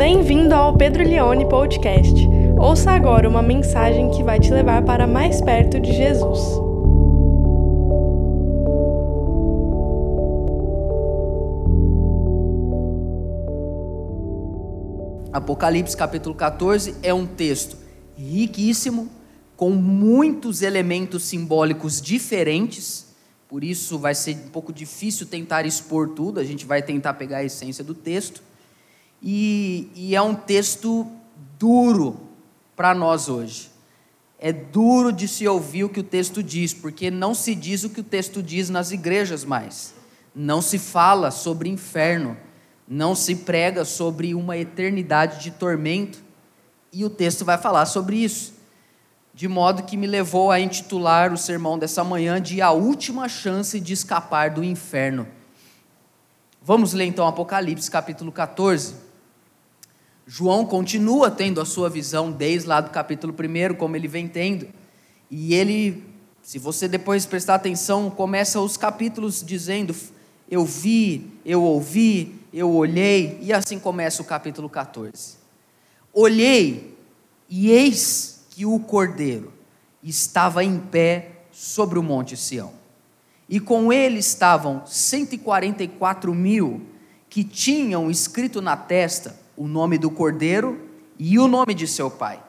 Bem-vindo ao Pedro Leone Podcast. Ouça agora uma mensagem que vai te levar para mais perto de Jesus. Apocalipse capítulo 14 é um texto riquíssimo, com muitos elementos simbólicos diferentes, por isso vai ser um pouco difícil tentar expor tudo, a gente vai tentar pegar a essência do texto. E, e é um texto duro para nós hoje. É duro de se ouvir o que o texto diz, porque não se diz o que o texto diz nas igrejas mais. Não se fala sobre inferno, não se prega sobre uma eternidade de tormento, e o texto vai falar sobre isso de modo que me levou a intitular o sermão dessa manhã de A Última Chance de Escapar do Inferno. Vamos ler então Apocalipse capítulo 14. João continua tendo a sua visão desde lá do capítulo 1, como ele vem tendo. E ele, se você depois prestar atenção, começa os capítulos dizendo: Eu vi, eu ouvi, eu olhei, e assim começa o capítulo 14. Olhei, e eis que o cordeiro estava em pé sobre o monte Sião. E com ele estavam 144 mil que tinham escrito na testa o nome do cordeiro e o nome de seu pai.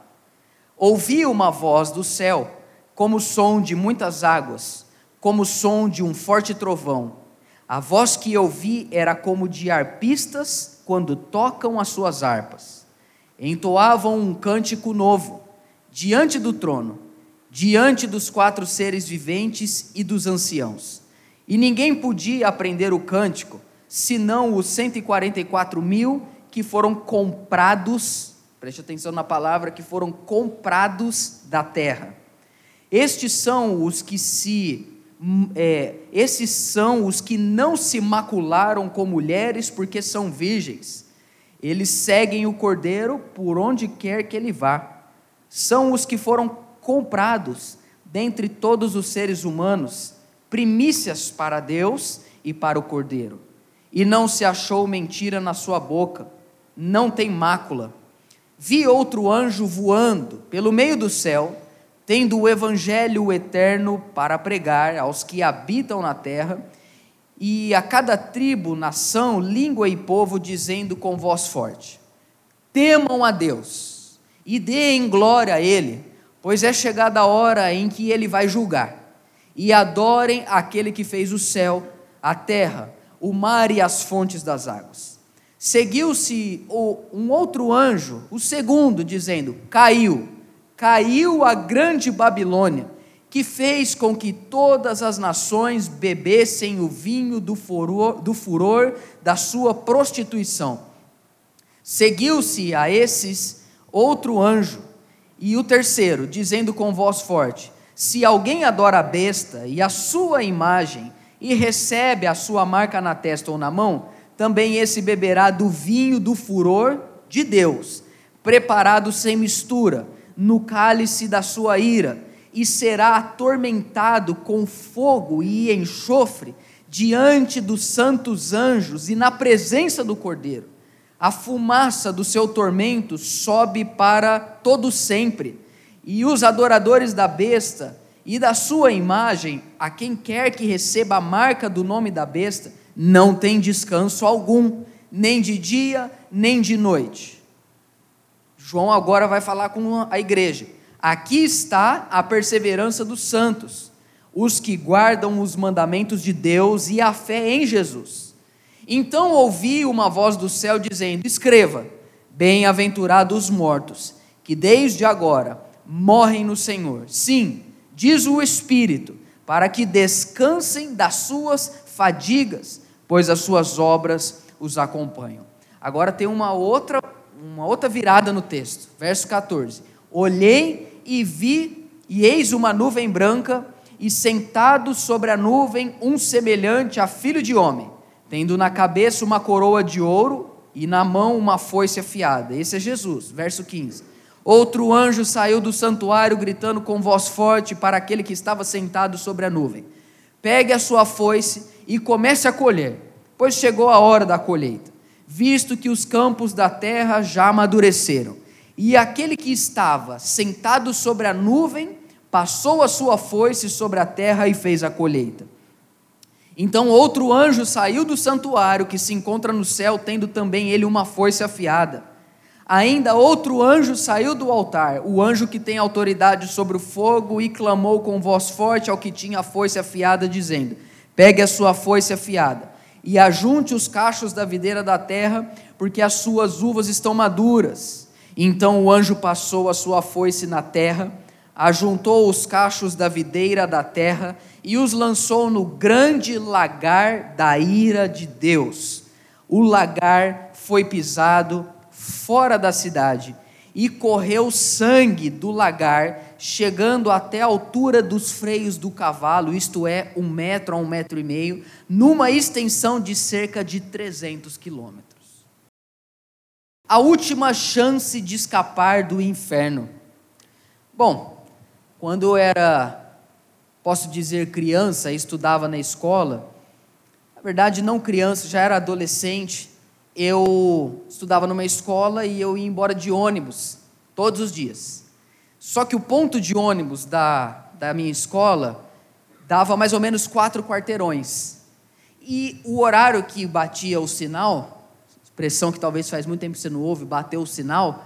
Ouvi uma voz do céu, como o som de muitas águas, como o som de um forte trovão. A voz que ouvi era como de arpistas quando tocam as suas harpas. Entoavam um cântico novo diante do trono, diante dos quatro seres viventes e dos anciãos. E ninguém podia aprender o cântico, senão os 144 mil que foram comprados, preste atenção na palavra, que foram comprados da terra. Estes são os que se é, esses são os que não se macularam com mulheres porque são virgens. Eles seguem o cordeiro por onde quer que ele vá são os que foram comprados dentre todos os seres humanos, primícias para Deus e para o Cordeiro. E não se achou mentira na sua boca, não tem mácula. Vi outro anjo voando pelo meio do céu, tendo o evangelho eterno para pregar aos que habitam na terra, e a cada tribo, nação, língua e povo, dizendo com voz forte: Temam a Deus e deem glória a Ele, pois é chegada a hora em que Ele vai julgar. E adorem aquele que fez o céu, a terra, o mar e as fontes das águas. Seguiu-se um outro anjo, o segundo, dizendo: Caiu, caiu a grande Babilônia, que fez com que todas as nações bebessem o vinho do furor, do furor da sua prostituição. Seguiu-se a esses outro anjo, e o terceiro, dizendo com voz forte: Se alguém adora a besta e a sua imagem, e recebe a sua marca na testa ou na mão, também esse beberá do vinho do furor de Deus, preparado sem mistura, no cálice da sua ira, e será atormentado com fogo e enxofre diante dos santos anjos e na presença do Cordeiro. A fumaça do seu tormento sobe para todo sempre, e os adoradores da besta e da sua imagem, a quem quer que receba a marca do nome da besta, não tem descanso algum, nem de dia, nem de noite. João agora vai falar com a igreja. Aqui está a perseverança dos santos, os que guardam os mandamentos de Deus e a fé em Jesus. Então ouvi uma voz do céu dizendo: Escreva, bem-aventurados os mortos, que desde agora morrem no Senhor. Sim, diz o Espírito, para que descansem das suas fadigas, pois as suas obras os acompanham. Agora tem uma outra, uma outra virada no texto, verso 14. Olhei e vi, e eis uma nuvem branca, e sentado sobre a nuvem um semelhante a filho de homem tendo na cabeça uma coroa de ouro e na mão uma foice afiada. Esse é Jesus, verso 15. Outro anjo saiu do santuário gritando com voz forte para aquele que estava sentado sobre a nuvem: Pegue a sua foice e comece a colher, pois chegou a hora da colheita. visto que os campos da terra já amadureceram. E aquele que estava sentado sobre a nuvem passou a sua foice sobre a terra e fez a colheita. Então outro anjo saiu do santuário que se encontra no céu, tendo também ele uma foice afiada. Ainda outro anjo saiu do altar, o anjo que tem autoridade sobre o fogo, e clamou com voz forte ao que tinha a foice afiada, dizendo: Pegue a sua foice afiada e ajunte os cachos da videira da terra, porque as suas uvas estão maduras. Então o anjo passou a sua foice na terra, ajuntou os cachos da videira da terra e os lançou no grande lagar da ira de Deus. O lagar foi pisado fora da cidade e correu sangue do lagar, chegando até a altura dos freios do cavalo, isto é, um metro a um metro e meio, numa extensão de cerca de 300 quilômetros. A última chance de escapar do inferno. Bom, quando eu era, posso dizer, criança, estudava na escola, na verdade, não criança, já era adolescente, eu estudava numa escola e eu ia embora de ônibus todos os dias. Só que o ponto de ônibus da, da minha escola dava mais ou menos quatro quarteirões. E o horário que batia o sinal, expressão que talvez faz muito tempo que você não ouve, bateu o sinal,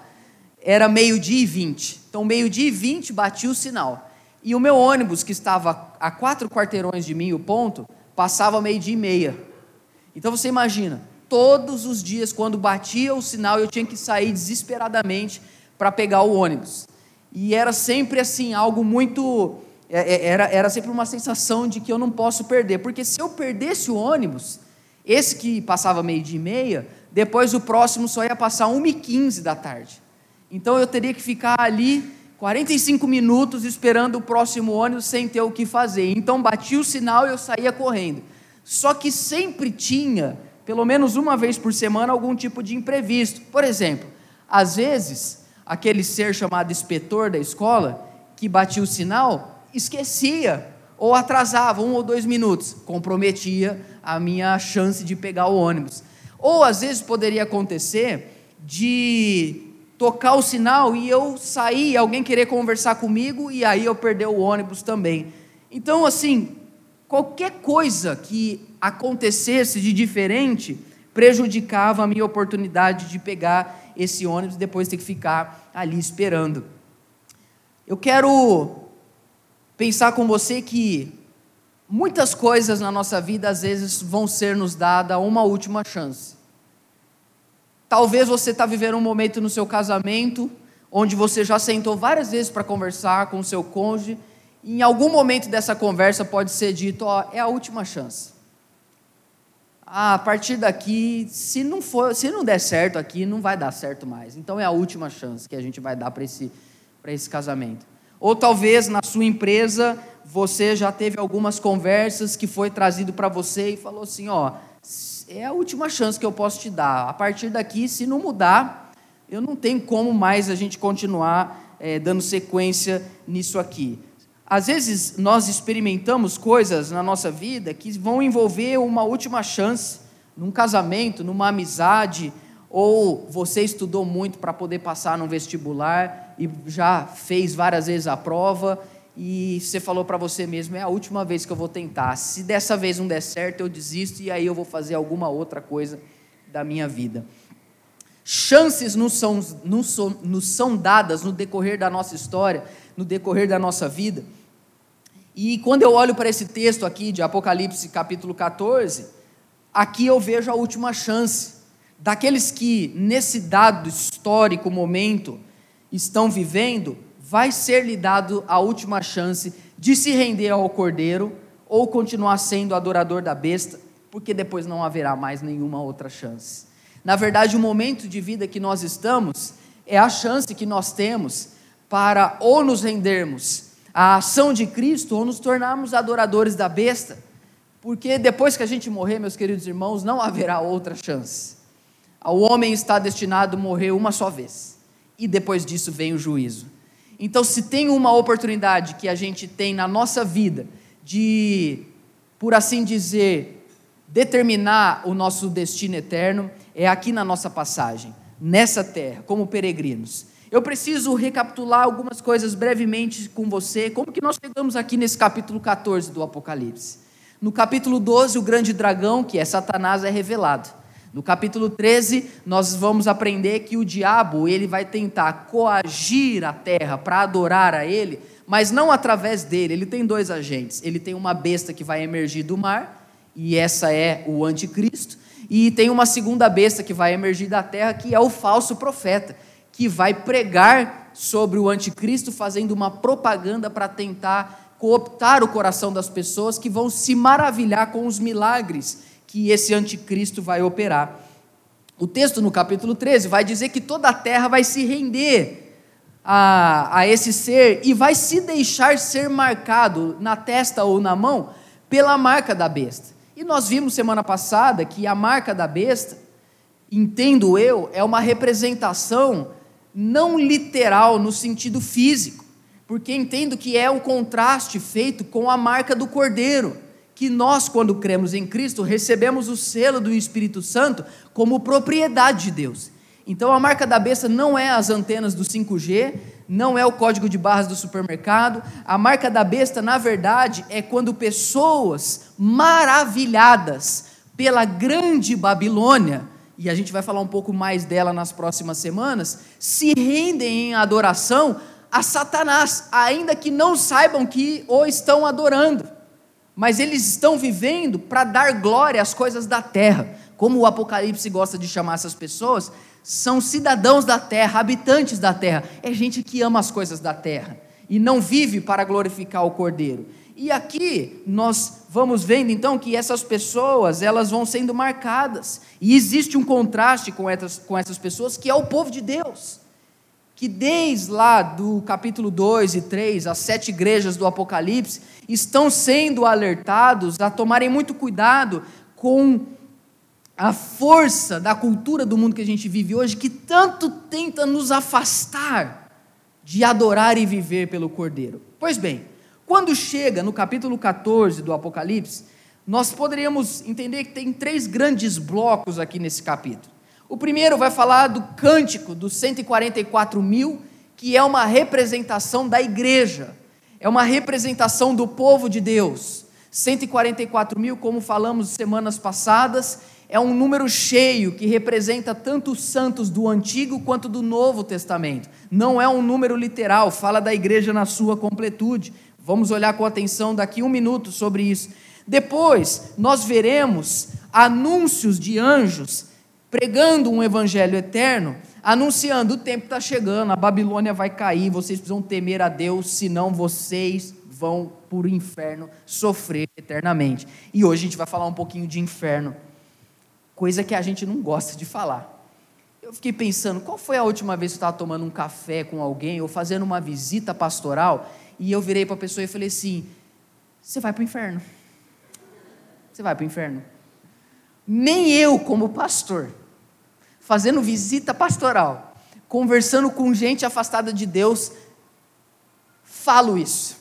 era meio-dia e vinte. Então, meio-dia e vinte batia o sinal. E o meu ônibus, que estava a quatro quarteirões de mim, o ponto, passava meio-dia e meia. Então, você imagina, todos os dias, quando batia o sinal, eu tinha que sair desesperadamente para pegar o ônibus. E era sempre assim, algo muito. É, é, era, era sempre uma sensação de que eu não posso perder, porque se eu perdesse o ônibus, esse que passava meio-dia e meia, depois o próximo só ia passar 1h15 da tarde. Então eu teria que ficar ali 45 minutos esperando o próximo ônibus sem ter o que fazer. Então batia o sinal e eu saía correndo. Só que sempre tinha, pelo menos uma vez por semana, algum tipo de imprevisto. Por exemplo, às vezes aquele ser chamado inspetor da escola, que batia o sinal, esquecia ou atrasava um ou dois minutos, comprometia a minha chance de pegar o ônibus. Ou às vezes poderia acontecer de tocar o sinal e eu sair, alguém querer conversar comigo e aí eu perder o ônibus também. Então, assim, qualquer coisa que acontecesse de diferente prejudicava a minha oportunidade de pegar esse ônibus e depois ter que ficar ali esperando. Eu quero pensar com você que muitas coisas na nossa vida às vezes vão ser nos dada uma última chance. Talvez você está vivendo um momento no seu casamento onde você já sentou várias vezes para conversar com o seu cônjuge e em algum momento dessa conversa pode ser dito, ó, é a última chance ah, a partir daqui, se não for, se não der certo aqui, não vai dar certo mais. Então é a última chance que a gente vai dar para esse, esse casamento. Ou talvez na sua empresa você já teve algumas conversas que foi trazido para você e falou assim, ó, é a última chance que eu posso te dar. A partir daqui, se não mudar, eu não tenho como mais a gente continuar é, dando sequência nisso aqui. Às vezes nós experimentamos coisas na nossa vida que vão envolver uma última chance, num casamento, numa amizade, ou você estudou muito para poder passar no vestibular e já fez várias vezes a prova e você falou para você mesmo: é a última vez que eu vou tentar. Se dessa vez não der certo, eu desisto e aí eu vou fazer alguma outra coisa da minha vida. Chances nos são, nos são, nos são dadas no decorrer da nossa história, no decorrer da nossa vida. E quando eu olho para esse texto aqui de Apocalipse capítulo 14, aqui eu vejo a última chance daqueles que nesse dado histórico momento estão vivendo, vai ser lhe dado a última chance de se render ao Cordeiro ou continuar sendo adorador da besta, porque depois não haverá mais nenhuma outra chance. Na verdade, o momento de vida que nós estamos é a chance que nós temos para ou nos rendermos a ação de Cristo ou nos tornarmos adoradores da besta, porque depois que a gente morrer, meus queridos irmãos, não haverá outra chance. O homem está destinado a morrer uma só vez, e depois disso vem o juízo. Então, se tem uma oportunidade que a gente tem na nossa vida de, por assim dizer, determinar o nosso destino eterno é aqui na nossa passagem, nessa terra, como peregrinos. Eu preciso recapitular algumas coisas brevemente com você, como que nós chegamos aqui nesse capítulo 14 do Apocalipse. No capítulo 12, o grande dragão, que é Satanás, é revelado. No capítulo 13, nós vamos aprender que o diabo, ele vai tentar coagir a terra para adorar a ele, mas não através dele. Ele tem dois agentes. Ele tem uma besta que vai emergir do mar, e essa é o anticristo, e tem uma segunda besta que vai emergir da terra, que é o falso profeta, que vai pregar sobre o anticristo, fazendo uma propaganda para tentar cooptar o coração das pessoas que vão se maravilhar com os milagres que esse anticristo vai operar. O texto no capítulo 13 vai dizer que toda a terra vai se render a, a esse ser e vai se deixar ser marcado na testa ou na mão pela marca da besta. E nós vimos semana passada que a marca da besta, entendo eu, é uma representação não literal no sentido físico, porque entendo que é o contraste feito com a marca do cordeiro, que nós, quando cremos em Cristo, recebemos o selo do Espírito Santo como propriedade de Deus. Então a marca da besta não é as antenas do 5G, não é o código de barras do supermercado. A marca da besta, na verdade, é quando pessoas maravilhadas pela grande Babilônia, e a gente vai falar um pouco mais dela nas próximas semanas, se rendem em adoração a Satanás, ainda que não saibam que o estão adorando. Mas eles estão vivendo para dar glória às coisas da terra. Como o Apocalipse gosta de chamar essas pessoas, são cidadãos da terra, habitantes da terra. É gente que ama as coisas da terra e não vive para glorificar o Cordeiro. E aqui nós vamos vendo então que essas pessoas, elas vão sendo marcadas. E existe um contraste com essas, com essas pessoas, que é o povo de Deus. Que desde lá do capítulo 2 e 3, as sete igrejas do Apocalipse, estão sendo alertados a tomarem muito cuidado com a força da cultura do mundo que a gente vive hoje, que tanto tenta nos afastar de adorar e viver pelo Cordeiro. Pois bem, quando chega no capítulo 14 do Apocalipse, nós poderíamos entender que tem três grandes blocos aqui nesse capítulo. O primeiro vai falar do cântico dos 144 mil, que é uma representação da igreja, é uma representação do povo de Deus. 144 mil, como falamos semanas passadas, é um número cheio que representa tanto os santos do Antigo quanto do Novo Testamento. Não é um número literal, fala da igreja na sua completude. Vamos olhar com atenção daqui um minuto sobre isso. Depois, nós veremos anúncios de anjos pregando um evangelho eterno, anunciando: o tempo está chegando, a Babilônia vai cair, vocês precisam temer a Deus, senão vocês vão por inferno sofrer eternamente. E hoje a gente vai falar um pouquinho de inferno coisa que a gente não gosta de falar. Eu fiquei pensando, qual foi a última vez que eu estava tomando um café com alguém ou fazendo uma visita pastoral e eu virei para a pessoa e falei assim: você vai para o inferno. Você vai para o inferno. Nem eu, como pastor, fazendo visita pastoral, conversando com gente afastada de Deus, falo isso.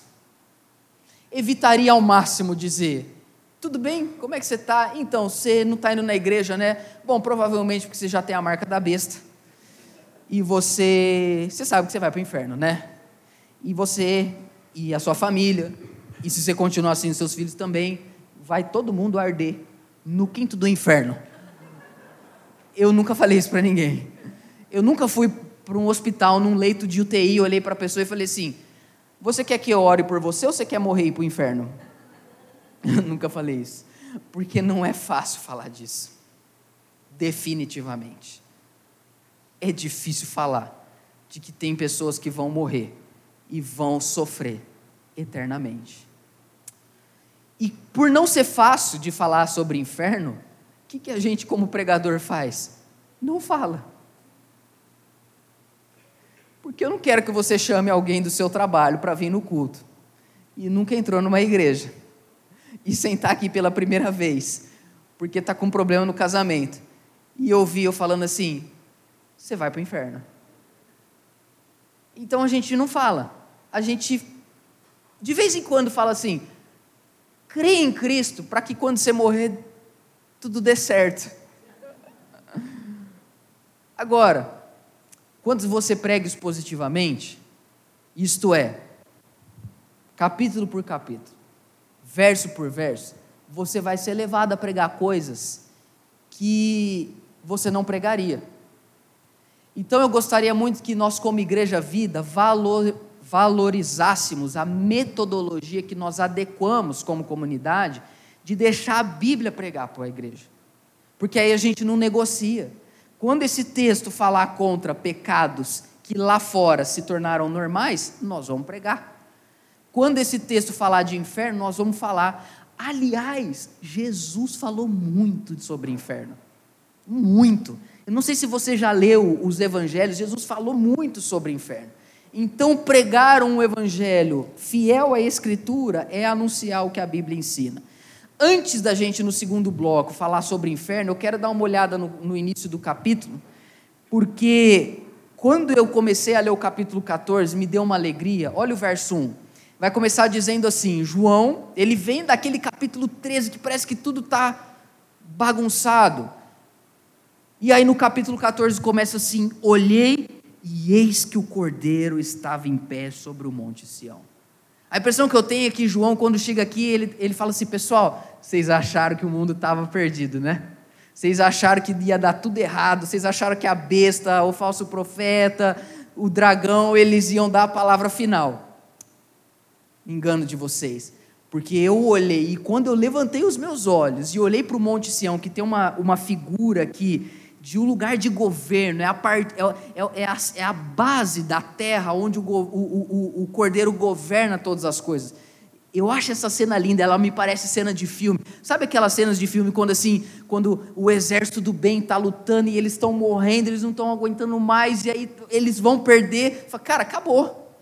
Evitaria ao máximo dizer: tudo bem? Como é que você está? Então, você não está indo na igreja, né? Bom, provavelmente porque você já tem a marca da besta. E você. Você sabe que você vai para o inferno, né? E você e a sua família, e se você continuar assim, seus filhos também, vai todo mundo arder no quinto do inferno. Eu nunca falei isso para ninguém. Eu nunca fui para um hospital, num leito de UTI, olhei para a pessoa e falei assim: Você quer que eu ore por você ou você quer morrer e ir para o inferno? Eu nunca falei isso. Porque não é fácil falar disso. Definitivamente. É difícil falar de que tem pessoas que vão morrer e vão sofrer eternamente. E por não ser fácil de falar sobre inferno, o que, que a gente, como pregador, faz? Não fala. Porque eu não quero que você chame alguém do seu trabalho para vir no culto e nunca entrou numa igreja e sentar aqui pela primeira vez, porque está com um problema no casamento, e ouvir eu falando assim: você vai para o inferno. Então a gente não fala, a gente de vez em quando fala assim: crê em Cristo, para que quando você morrer, tudo dê certo. Agora, quando você prega expositivamente, isto é, capítulo por capítulo, verso por verso, você vai ser levado a pregar coisas que você não pregaria. Então eu gostaria muito que nós, como Igreja Vida, valor, valorizássemos a metodologia que nós adequamos como comunidade de deixar a Bíblia pregar para a igreja. Porque aí a gente não negocia. Quando esse texto falar contra pecados que lá fora se tornaram normais, nós vamos pregar. Quando esse texto falar de inferno, nós vamos falar. Aliás, Jesus falou muito sobre inferno. Muito. Eu não sei se você já leu os evangelhos, Jesus falou muito sobre inferno. Então, pregar um evangelho fiel à Escritura é anunciar o que a Bíblia ensina. Antes da gente, no segundo bloco, falar sobre inferno, eu quero dar uma olhada no, no início do capítulo, porque quando eu comecei a ler o capítulo 14, me deu uma alegria. Olha o verso 1. Vai começar dizendo assim: João, ele vem daquele capítulo 13 que parece que tudo está bagunçado. E aí no capítulo 14 começa assim: Olhei e eis que o cordeiro estava em pé sobre o monte Sião. A impressão que eu tenho é que João, quando chega aqui, ele, ele fala assim: Pessoal, vocês acharam que o mundo estava perdido, né? Vocês acharam que ia dar tudo errado, vocês acharam que a besta, o falso profeta, o dragão, eles iam dar a palavra final. Engano de vocês. Porque eu olhei, e quando eu levantei os meus olhos e olhei para o Monte Sião, que tem uma, uma figura aqui de um lugar de governo, é a, part, é, é, é, a, é a base da terra onde o, o, o, o cordeiro governa todas as coisas. Eu acho essa cena linda, ela me parece cena de filme. Sabe aquelas cenas de filme quando assim, quando o exército do bem está lutando e eles estão morrendo, eles não estão aguentando mais e aí eles vão perder. Fala, cara, acabou.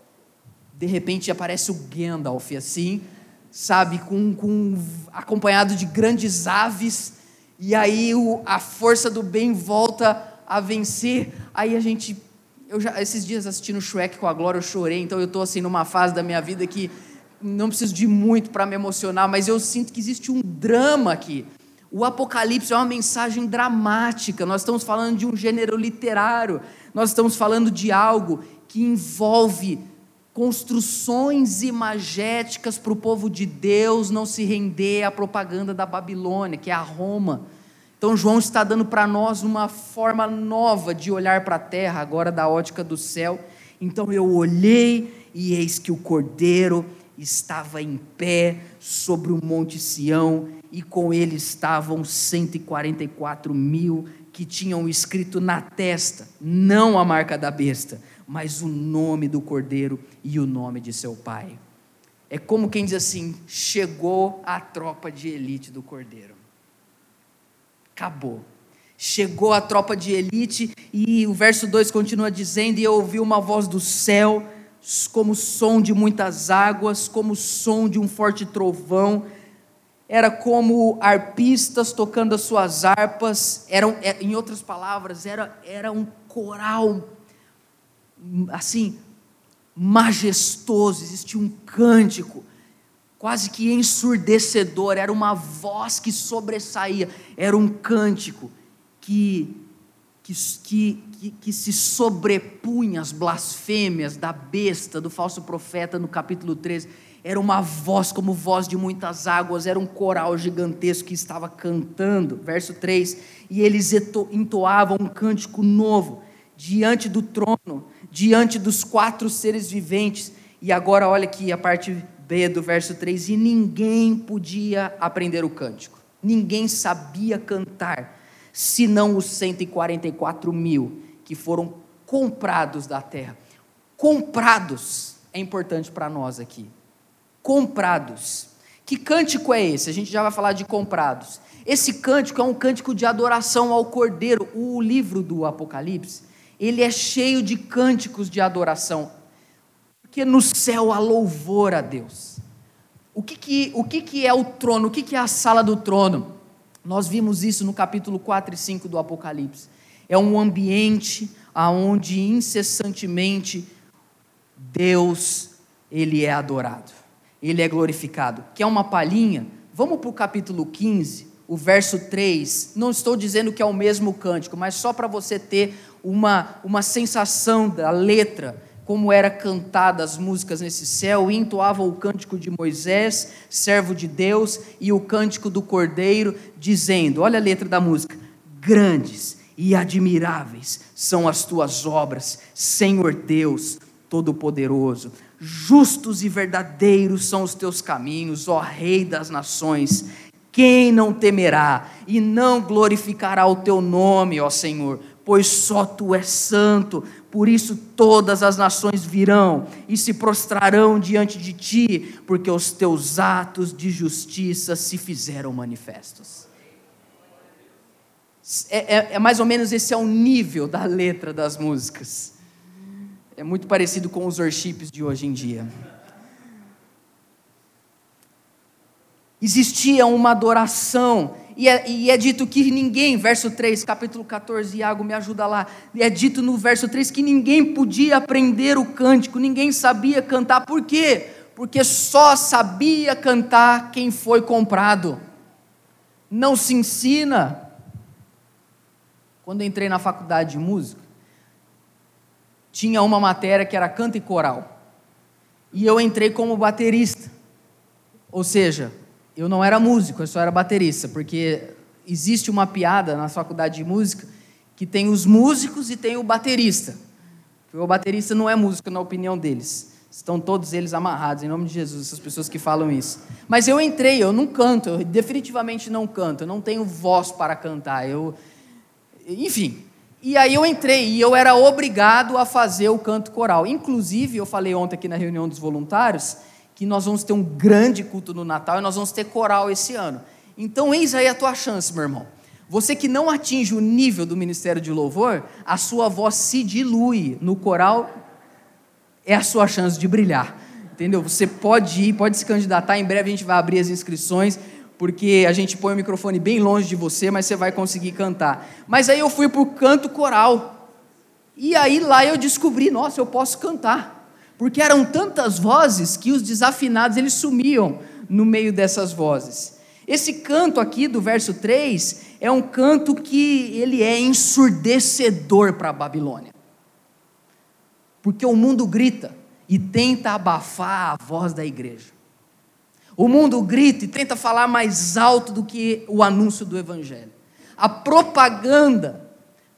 De repente aparece o Gandalf assim, sabe, com, com acompanhado de grandes aves e aí o, a força do bem volta a vencer. Aí a gente, eu já esses dias assistindo Shrek com a Glória eu chorei, então eu estou assim numa fase da minha vida que não preciso de muito para me emocionar, mas eu sinto que existe um drama aqui. O Apocalipse é uma mensagem dramática. Nós estamos falando de um gênero literário. Nós estamos falando de algo que envolve construções imagéticas para o povo de Deus não se render à propaganda da Babilônia, que é a Roma. Então, João está dando para nós uma forma nova de olhar para a terra, agora da ótica do céu. Então, eu olhei e eis que o cordeiro estava em pé sobre o monte Sião, e com ele estavam 144 mil que tinham escrito na testa, não a marca da besta, mas o nome do cordeiro e o nome de seu pai. É como quem diz assim: chegou a tropa de elite do cordeiro. Acabou. Chegou a tropa de elite, e o verso 2 continua dizendo: E eu ouvi uma voz do céu, como som de muitas águas, como som de um forte trovão. Era como arpistas tocando as suas harpas, eram, é, em outras palavras, era, era um coral assim, majestoso, existia um cântico, quase que ensurdecedor, era uma voz que sobressaía, era um cântico que, que, que, que, se sobrepunha às blasfêmias da besta, do falso profeta no capítulo 13. Era uma voz como voz de muitas águas, era um coral gigantesco que estava cantando. Verso 3: E eles entoavam um cântico novo diante do trono diante dos quatro seres viventes. E agora olha aqui a parte Do verso 3: e ninguém podia aprender o cântico, ninguém sabia cantar, senão os 144 mil que foram comprados da terra. Comprados é importante para nós aqui. Comprados. Que cântico é esse? A gente já vai falar de comprados. Esse cântico é um cântico de adoração ao Cordeiro. O livro do Apocalipse ele é cheio de cânticos de adoração, porque no céu há louvor a Deus. O que, que, o que, que é o trono? O que, que é a sala do trono? Nós vimos isso no capítulo 4 e 5 do Apocalipse. É um ambiente aonde incessantemente Deus ele é adorado, ele é glorificado. Que é uma palhinha? Vamos para o capítulo 15, o verso 3. Não estou dizendo que é o mesmo cântico, mas só para você ter uma, uma sensação da letra, como era cantada as músicas nesse céu, e entoava o cântico de Moisés, servo de Deus, e o cântico do Cordeiro, dizendo: olha a letra da música, grandes e admiráveis são as tuas obras, Senhor Deus Todo-Poderoso. Justos e verdadeiros são os teus caminhos, ó Rei das nações. Quem não temerá e não glorificará o teu nome, ó Senhor? Pois só tu és santo, por isso todas as nações virão e se prostrarão diante de ti, porque os teus atos de justiça se fizeram manifestos. É, é, é, mais ou menos esse é o nível da letra das músicas. É muito parecido com os worships de hoje em dia. Existia uma adoração, e é, e é, dito que ninguém, verso 3, capítulo 14, Iago me ajuda lá, é dito no verso 3 que ninguém podia aprender o cântico, ninguém sabia cantar, por quê? Porque só sabia cantar quem foi comprado. Não se ensina, quando entrei na faculdade de música, tinha uma matéria que era canto e coral. E eu entrei como baterista. Ou seja, eu não era músico, eu só era baterista, porque existe uma piada na faculdade de música que tem os músicos e tem o baterista. O baterista não é músico na opinião deles. Estão todos eles amarrados, em nome de Jesus, essas pessoas que falam isso. Mas eu entrei, eu não canto, eu definitivamente não canto, eu não tenho voz para cantar. Eu, enfim, e aí eu entrei e eu era obrigado a fazer o canto coral. Inclusive, eu falei ontem aqui na reunião dos voluntários que nós vamos ter um grande culto no Natal e nós vamos ter coral esse ano. Então, eis aí a tua chance, meu irmão. Você que não atinge o nível do ministério de louvor, a sua voz se dilui no coral, é a sua chance de brilhar. Entendeu? Você pode ir, pode se candidatar. Em breve a gente vai abrir as inscrições porque a gente põe o microfone bem longe de você, mas você vai conseguir cantar. Mas aí eu fui para o canto coral. E aí lá eu descobri, nossa, eu posso cantar. Porque eram tantas vozes que os desafinados eles sumiam no meio dessas vozes. Esse canto aqui do verso 3 é um canto que ele é ensurdecedor para a Babilônia. Porque o mundo grita e tenta abafar a voz da igreja. O mundo grita e tenta falar mais alto do que o anúncio do Evangelho. A propaganda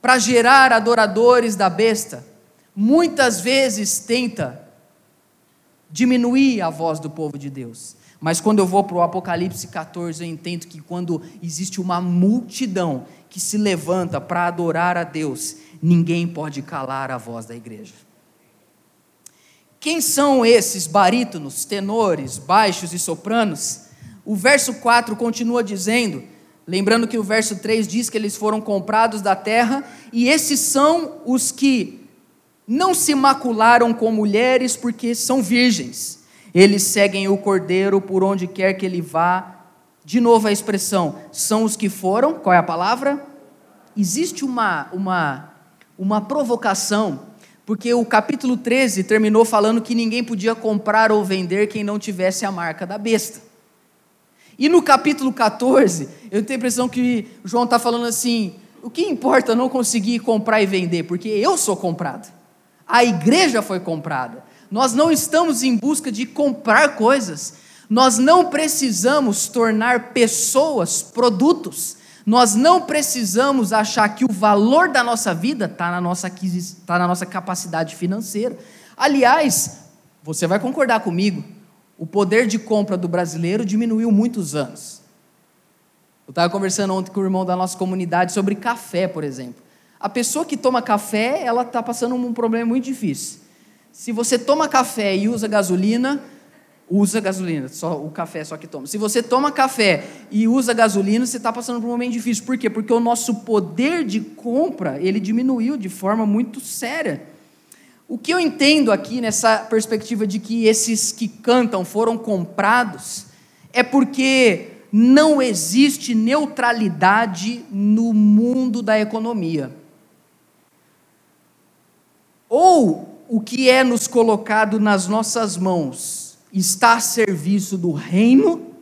para gerar adoradores da besta muitas vezes tenta diminuir a voz do povo de Deus. Mas quando eu vou para o Apocalipse 14, eu entendo que quando existe uma multidão que se levanta para adorar a Deus, ninguém pode calar a voz da igreja. Quem são esses barítonos, tenores, baixos e sopranos? O verso 4 continua dizendo, lembrando que o verso 3 diz que eles foram comprados da terra, e esses são os que não se macularam com mulheres porque são virgens. Eles seguem o cordeiro por onde quer que ele vá. De novo a expressão, são os que foram, qual é a palavra? Existe uma, uma, uma provocação porque o capítulo 13 terminou falando que ninguém podia comprar ou vender quem não tivesse a marca da besta. E no capítulo 14, eu tenho a impressão que João está falando assim: o que importa não conseguir comprar e vender, porque eu sou comprado. A igreja foi comprada. Nós não estamos em busca de comprar coisas. Nós não precisamos tornar pessoas produtos. Nós não precisamos achar que o valor da nossa vida está na, nossa, tá na nossa capacidade financeira. Aliás, você vai concordar comigo, o poder de compra do brasileiro diminuiu muitos anos. Eu estava conversando ontem com o irmão da nossa comunidade sobre café, por exemplo. A pessoa que toma café, ela está passando um problema muito difícil. Se você toma café e usa gasolina, usa gasolina, só o café só que toma. Se você toma café e usa gasolina, você está passando por um momento difícil. Por quê? Porque o nosso poder de compra ele diminuiu de forma muito séria. O que eu entendo aqui nessa perspectiva de que esses que cantam foram comprados é porque não existe neutralidade no mundo da economia. Ou o que é nos colocado nas nossas mãos está a serviço do reino,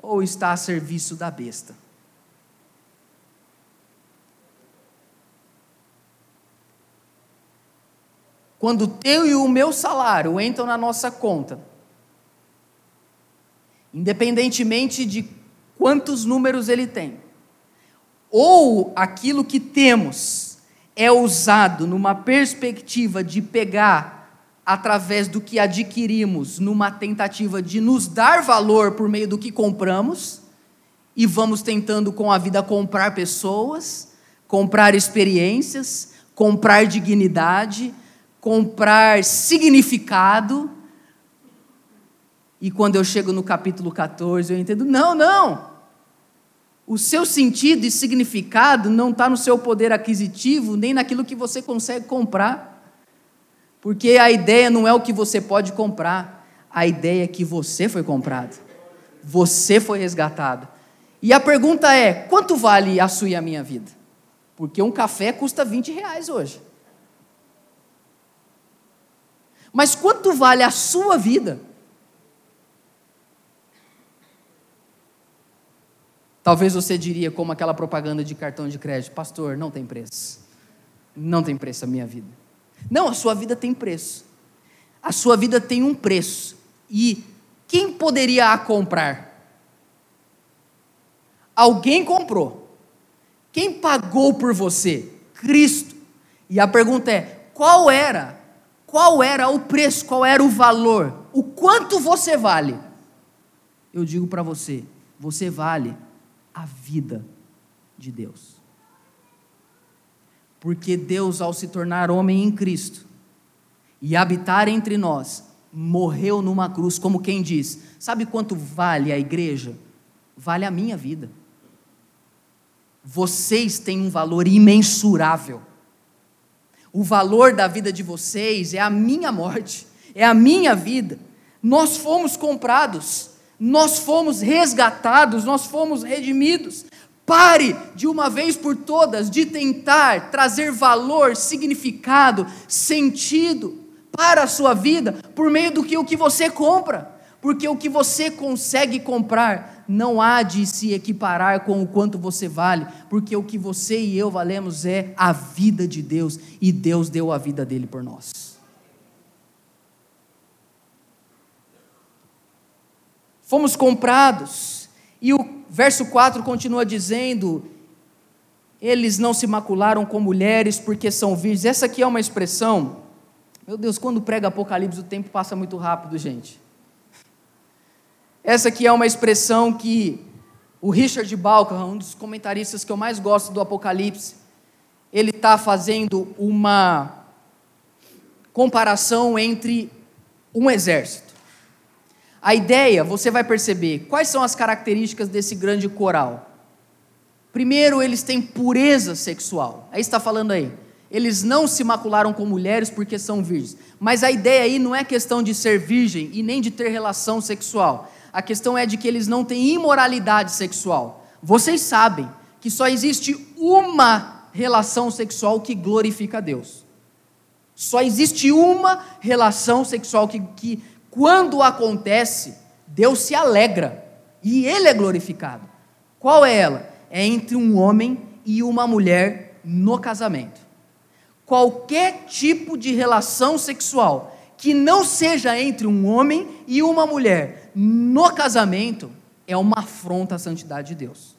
ou está a serviço da besta? Quando o teu e o meu salário entram na nossa conta, independentemente de quantos números ele tem, ou aquilo que temos é usado numa perspectiva de pegar através do que adquirimos, numa tentativa de nos dar valor por meio do que compramos, e vamos tentando com a vida comprar pessoas, comprar experiências, comprar dignidade, comprar significado. E quando eu chego no capítulo 14, eu entendo: não, não. O seu sentido e significado não está no seu poder aquisitivo, nem naquilo que você consegue comprar. Porque a ideia não é o que você pode comprar, a ideia é que você foi comprado, você foi resgatado. E a pergunta é: quanto vale a sua e a minha vida? Porque um café custa 20 reais hoje. Mas quanto vale a sua vida? Talvez você diria, como aquela propaganda de cartão de crédito: Pastor, não tem preço. Não tem preço a minha vida. Não, a sua vida tem preço. A sua vida tem um preço. E quem poderia a comprar? Alguém comprou. Quem pagou por você? Cristo. E a pergunta é: qual era? Qual era o preço? Qual era o valor? O quanto você vale? Eu digo para você: você vale a vida de Deus. Porque Deus, ao se tornar homem em Cristo e habitar entre nós, morreu numa cruz, como quem diz: Sabe quanto vale a igreja? Vale a minha vida. Vocês têm um valor imensurável. O valor da vida de vocês é a minha morte, é a minha vida. Nós fomos comprados nós fomos resgatados, nós fomos redimidos. Pare de uma vez por todas de tentar trazer valor, significado, sentido para a sua vida por meio do que o que você compra, porque o que você consegue comprar não há de se equiparar com o quanto você vale, porque o que você e eu valemos é a vida de Deus e Deus deu a vida dele por nós. Fomos comprados. E o verso 4 continua dizendo: eles não se macularam com mulheres porque são virgens. Essa aqui é uma expressão. Meu Deus, quando prega Apocalipse, o tempo passa muito rápido, gente. Essa aqui é uma expressão que o Richard Balkan, um dos comentaristas que eu mais gosto do Apocalipse, ele está fazendo uma comparação entre um exército. A ideia, você vai perceber, quais são as características desse grande coral? Primeiro, eles têm pureza sexual. Aí está falando aí. Eles não se macularam com mulheres porque são virgens. Mas a ideia aí não é questão de ser virgem e nem de ter relação sexual. A questão é de que eles não têm imoralidade sexual. Vocês sabem que só existe uma relação sexual que glorifica a Deus. Só existe uma relação sexual que, que quando acontece, Deus se alegra e Ele é glorificado. Qual é ela? É entre um homem e uma mulher no casamento. Qualquer tipo de relação sexual que não seja entre um homem e uma mulher no casamento é uma afronta à santidade de Deus.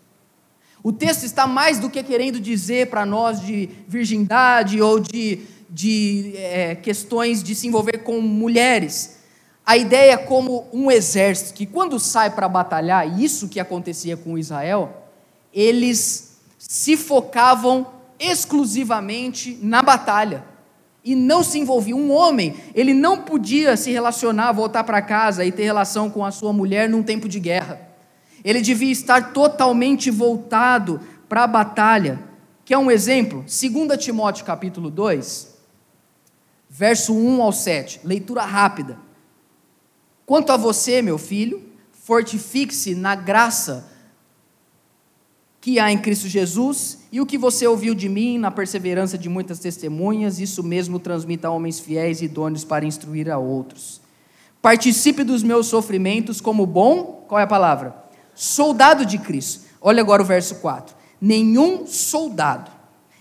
O texto está mais do que querendo dizer para nós de virgindade ou de, de é, questões de se envolver com mulheres a ideia é como um exército que, quando sai para batalhar, isso que acontecia com Israel, eles se focavam exclusivamente na batalha e não se envolviam. Um homem, ele não podia se relacionar, voltar para casa e ter relação com a sua mulher num tempo de guerra. Ele devia estar totalmente voltado para a batalha. Quer um exemplo? 2 Timóteo capítulo 2, verso 1 ao 7, leitura rápida. Quanto a você, meu filho, fortifique-se na graça que há em Cristo Jesus e o que você ouviu de mim na perseverança de muitas testemunhas, isso mesmo transmita a homens fiéis e idôneos para instruir a outros. Participe dos meus sofrimentos como bom, qual é a palavra? soldado de Cristo. Olha agora o verso 4. Nenhum soldado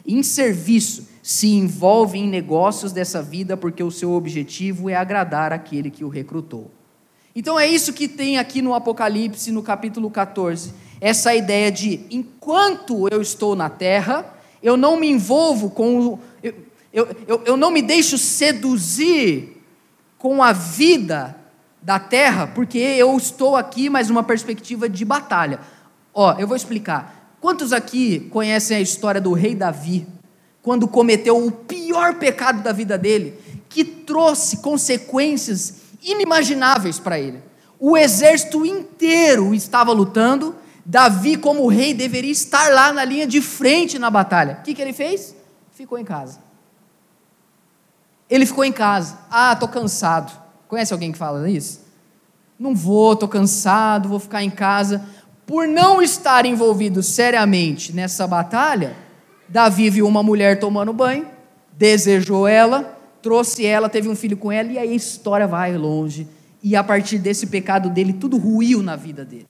em serviço se envolve em negócios dessa vida porque o seu objetivo é agradar aquele que o recrutou. Então é isso que tem aqui no Apocalipse, no capítulo 14, essa ideia de enquanto eu estou na terra, eu não me envolvo com. Eu, eu, eu, eu não me deixo seduzir com a vida da terra, porque eu estou aqui, mas uma perspectiva de batalha. Ó, eu vou explicar. Quantos aqui conhecem a história do rei Davi, quando cometeu o pior pecado da vida dele, que trouxe consequências inimagináveis para ele? O exército inteiro estava lutando, Davi, como rei, deveria estar lá na linha de frente na batalha. O que, que ele fez? Ficou em casa. Ele ficou em casa. Ah, estou cansado. Conhece alguém que fala isso? Não vou, estou cansado, vou ficar em casa. Por não estar envolvido seriamente nessa batalha, Davi viu uma mulher tomando banho, desejou ela, trouxe ela, teve um filho com ela, e aí a história vai longe. E a partir desse pecado dele, tudo ruiu na vida dele.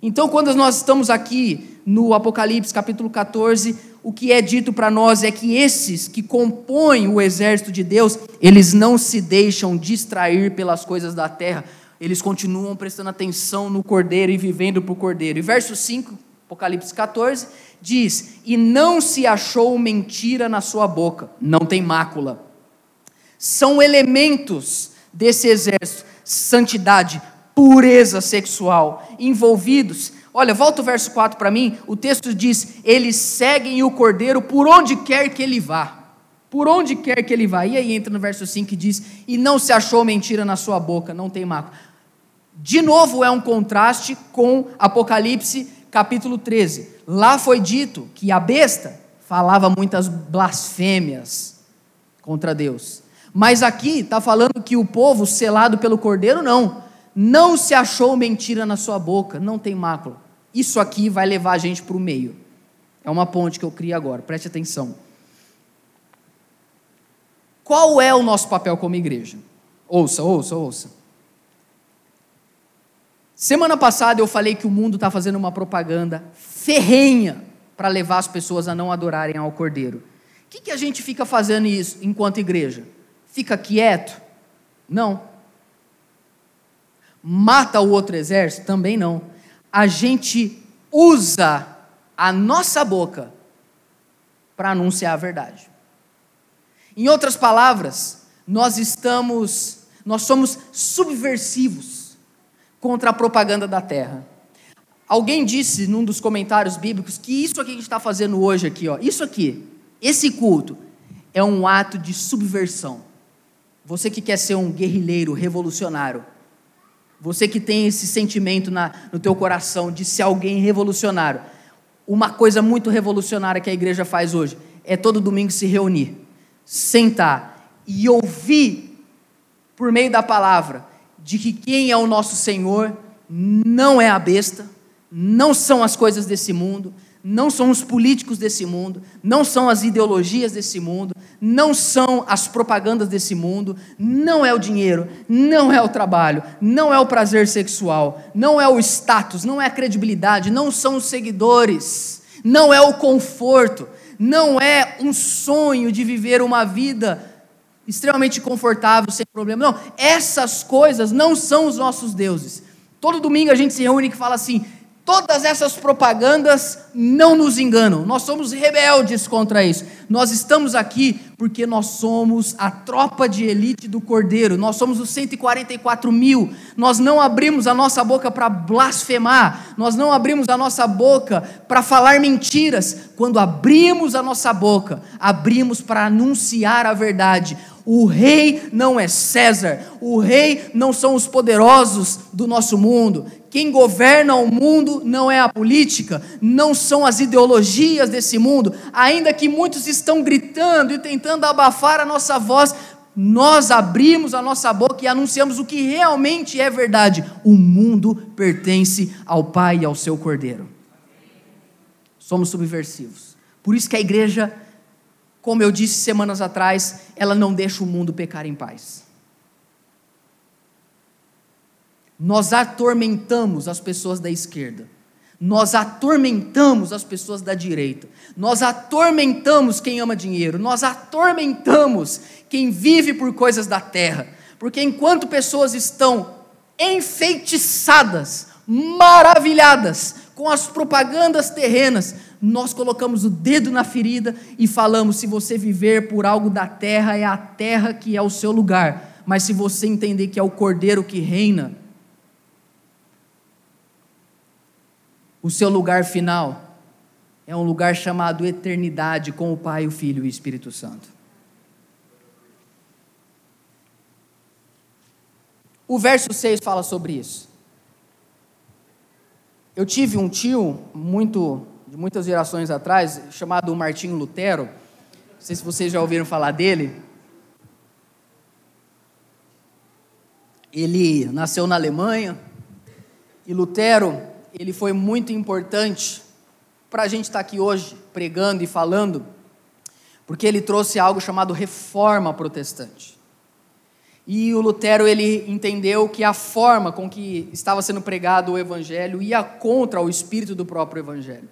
Então, quando nós estamos aqui no Apocalipse capítulo 14, o que é dito para nós é que esses que compõem o exército de Deus, eles não se deixam distrair pelas coisas da terra, eles continuam prestando atenção no cordeiro e vivendo para o cordeiro. E verso 5, Apocalipse 14, diz: E não se achou mentira na sua boca, não tem mácula. São elementos desse exército: santidade, pureza sexual, envolvidos Olha, volta o verso 4 para mim. O texto diz: Eles seguem o cordeiro por onde quer que ele vá. Por onde quer que ele vá. E aí entra no verso 5 que diz: E não se achou mentira na sua boca, não tem mácula. De novo é um contraste com Apocalipse capítulo 13. Lá foi dito que a besta falava muitas blasfêmias contra Deus. Mas aqui está falando que o povo selado pelo cordeiro, não. Não se achou mentira na sua boca, não tem mácula. Isso aqui vai levar a gente para o meio. É uma ponte que eu crio agora, preste atenção. Qual é o nosso papel como igreja? Ouça, ouça, ouça. Semana passada eu falei que o mundo está fazendo uma propaganda ferrenha para levar as pessoas a não adorarem ao Cordeiro. O que, que a gente fica fazendo isso enquanto igreja? Fica quieto? Não. Mata o outro exército? Também não a gente usa a nossa boca para anunciar a verdade. Em outras palavras, nós estamos, nós somos subversivos contra a propaganda da terra. Alguém disse num dos comentários bíblicos que isso aqui que a gente está fazendo hoje aqui, ó, isso aqui, esse culto, é um ato de subversão. Você que quer ser um guerrilheiro revolucionário, você que tem esse sentimento na, no teu coração de ser alguém revolucionário. Uma coisa muito revolucionária que a igreja faz hoje é todo domingo se reunir, sentar e ouvir por meio da palavra de que quem é o nosso Senhor não é a besta, não são as coisas desse mundo, não são os políticos desse mundo, não são as ideologias desse mundo, não são as propagandas desse mundo, não é o dinheiro, não é o trabalho, não é o prazer sexual, não é o status, não é a credibilidade, não são os seguidores, não é o conforto, não é um sonho de viver uma vida extremamente confortável, sem problema. Não, essas coisas não são os nossos deuses. Todo domingo a gente se reúne e fala assim: Todas essas propagandas não nos enganam. Nós somos rebeldes contra isso. Nós estamos aqui porque nós somos a tropa de elite do Cordeiro. Nós somos os 144 mil. Nós não abrimos a nossa boca para blasfemar. Nós não abrimos a nossa boca para falar mentiras. Quando abrimos a nossa boca, abrimos para anunciar a verdade. O rei não é César, o rei não são os poderosos do nosso mundo. Quem governa o mundo não é a política, não são as ideologias desse mundo, ainda que muitos estão gritando e tentando abafar a nossa voz, nós abrimos a nossa boca e anunciamos o que realmente é verdade. O mundo pertence ao Pai e ao seu Cordeiro. Somos subversivos. Por isso que a igreja como eu disse semanas atrás, ela não deixa o mundo pecar em paz. Nós atormentamos as pessoas da esquerda. Nós atormentamos as pessoas da direita, nós atormentamos quem ama dinheiro, nós atormentamos quem vive por coisas da terra, porque enquanto pessoas estão enfeitiçadas, maravilhadas com as propagandas terrenas, nós colocamos o dedo na ferida e falamos: se você viver por algo da terra, é a terra que é o seu lugar, mas se você entender que é o cordeiro que reina, O seu lugar final é um lugar chamado eternidade com o Pai, o Filho e o Espírito Santo. O verso 6 fala sobre isso. Eu tive um tio, muito, de muitas gerações atrás, chamado Martinho Lutero. Não sei se vocês já ouviram falar dele. Ele nasceu na Alemanha e Lutero ele foi muito importante para a gente estar tá aqui hoje pregando e falando, porque ele trouxe algo chamado reforma protestante. E o Lutero ele entendeu que a forma com que estava sendo pregado o evangelho ia contra o espírito do próprio evangelho.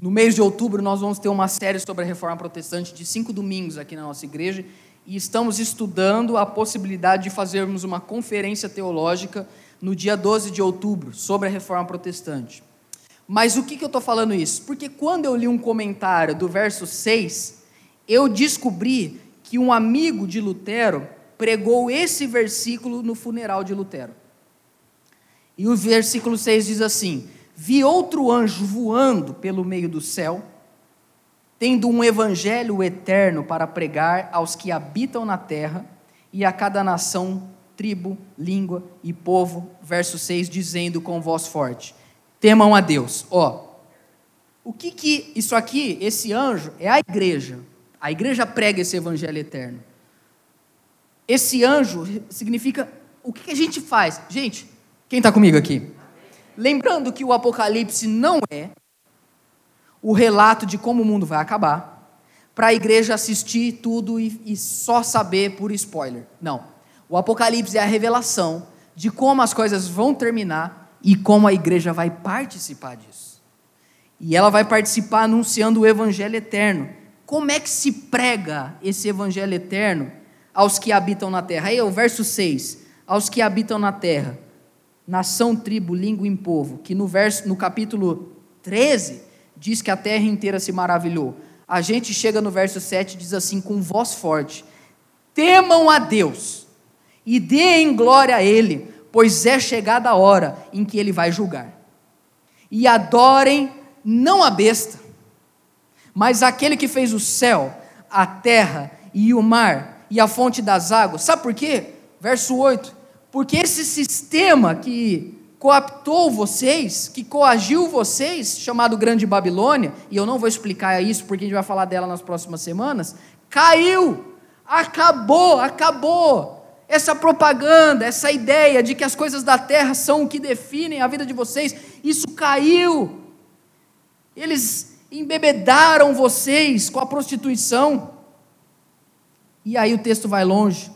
No mês de outubro nós vamos ter uma série sobre a reforma protestante de cinco domingos aqui na nossa igreja e estamos estudando a possibilidade de fazermos uma conferência teológica no dia 12 de outubro, sobre a reforma protestante. Mas o que, que eu estou falando isso? Porque quando eu li um comentário do verso 6, eu descobri que um amigo de Lutero pregou esse versículo no funeral de Lutero. E o versículo 6 diz assim: Vi outro anjo voando pelo meio do céu, tendo um evangelho eterno para pregar aos que habitam na terra e a cada nação tribo, língua e povo, verso 6, dizendo com voz forte: temam a Deus. Ó, o que que isso aqui, esse anjo, é a igreja. A igreja prega esse evangelho eterno. Esse anjo significa o que, que a gente faz? Gente, quem está comigo aqui? Lembrando que o Apocalipse não é o relato de como o mundo vai acabar, para a igreja assistir tudo e, e só saber por spoiler. Não. O Apocalipse é a revelação de como as coisas vão terminar e como a igreja vai participar disso. E ela vai participar anunciando o evangelho eterno. Como é que se prega esse evangelho eterno aos que habitam na terra? Aí, o verso 6, aos que habitam na terra, nação, tribo, língua e povo, que no verso no capítulo 13 diz que a terra inteira se maravilhou. A gente chega no verso 7 e diz assim com voz forte: Temam a Deus e deem glória a Ele, pois é chegada a hora em que Ele vai julgar. E adorem não a besta, mas aquele que fez o céu, a terra e o mar e a fonte das águas. Sabe por quê? Verso 8: Porque esse sistema que coaptou vocês, que coagiu vocês, chamado Grande Babilônia, e eu não vou explicar isso porque a gente vai falar dela nas próximas semanas, caiu, acabou, acabou essa propaganda, essa ideia de que as coisas da terra são o que definem a vida de vocês, isso caiu. Eles embebedaram vocês com a prostituição. E aí o texto vai longe.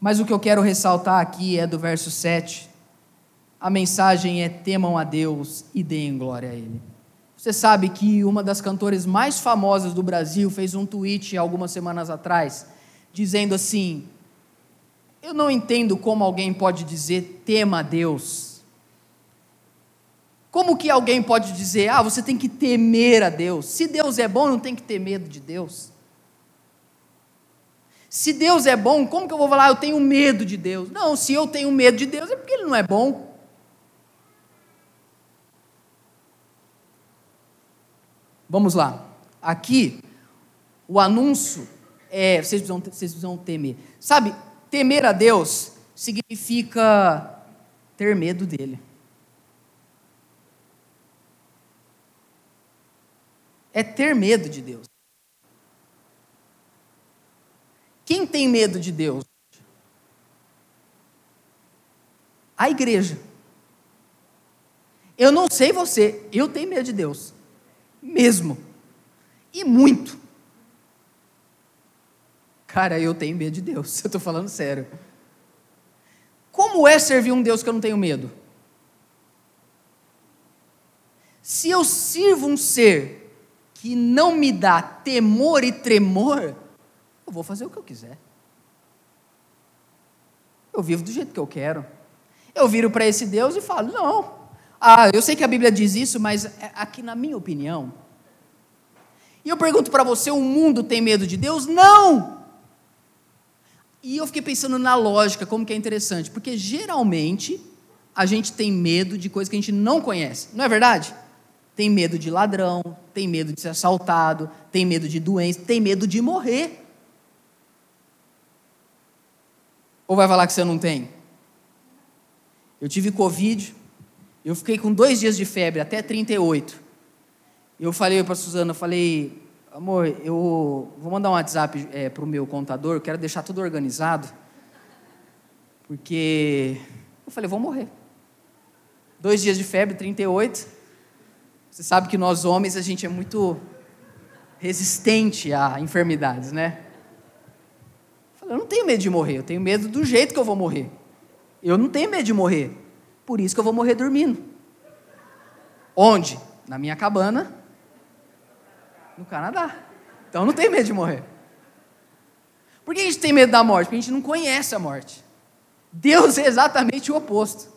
Mas o que eu quero ressaltar aqui é do verso 7. A mensagem é: temam a Deus e deem glória a Ele. Você sabe que uma das cantoras mais famosas do Brasil fez um tweet algumas semanas atrás, dizendo assim: Eu não entendo como alguém pode dizer tema a Deus. Como que alguém pode dizer, ah, você tem que temer a Deus? Se Deus é bom, não tem que ter medo de Deus. Se Deus é bom, como que eu vou falar, eu tenho medo de Deus? Não, se eu tenho medo de Deus, é porque Ele não é bom. Vamos lá. Aqui, o anúncio é. Vocês precisam, vocês precisam temer. Sabe, temer a Deus significa ter medo dele. É ter medo de Deus. Quem tem medo de Deus? A igreja. Eu não sei você, eu tenho medo de Deus mesmo. E muito. Cara, eu tenho medo de Deus, eu estou falando sério. Como é servir um Deus que eu não tenho medo? Se eu sirvo um ser que não me dá temor e tremor, eu vou fazer o que eu quiser. Eu vivo do jeito que eu quero. Eu viro para esse Deus e falo: não. Ah, eu sei que a Bíblia diz isso, mas é aqui na minha opinião. E eu pergunto para você: o mundo tem medo de Deus? Não! E eu fiquei pensando na lógica, como que é interessante, porque geralmente a gente tem medo de coisas que a gente não conhece, não é verdade? Tem medo de ladrão, tem medo de ser assaltado, tem medo de doença, tem medo de morrer. Ou vai falar que você não tem? Eu tive Covid, eu fiquei com dois dias de febre, até 38. Eu falei para a Suzana, eu falei, amor, eu vou mandar um WhatsApp é, para o meu contador, quero deixar tudo organizado, porque eu falei, vou morrer. Dois dias de febre, 38. Você sabe que nós homens, a gente é muito resistente a enfermidades, né? Eu falei, eu não tenho medo de morrer, eu tenho medo do jeito que eu vou morrer. Eu não tenho medo de morrer, por isso que eu vou morrer dormindo. Onde? Na minha cabana, no Canadá. Então não tem medo de morrer. Por que a gente tem medo da morte? Porque a gente não conhece a morte. Deus é exatamente o oposto.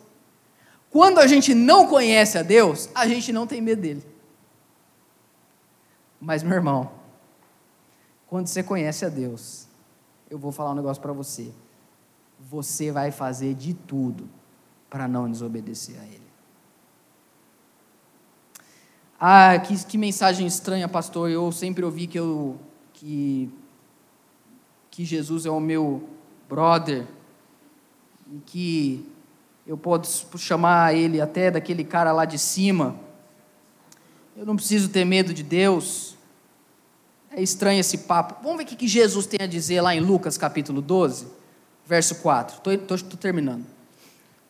Quando a gente não conhece a Deus, a gente não tem medo dele. Mas, meu irmão, quando você conhece a Deus, eu vou falar um negócio para você. Você vai fazer de tudo para não desobedecer a Ele. Ah, que, que mensagem estranha, pastor. Eu sempre ouvi que, eu, que, que Jesus é o meu brother. E que eu posso chamar ele até daquele cara lá de cima. Eu não preciso ter medo de Deus. É estranho esse papo. Vamos ver o que Jesus tem a dizer lá em Lucas capítulo 12, verso 4. Estou terminando.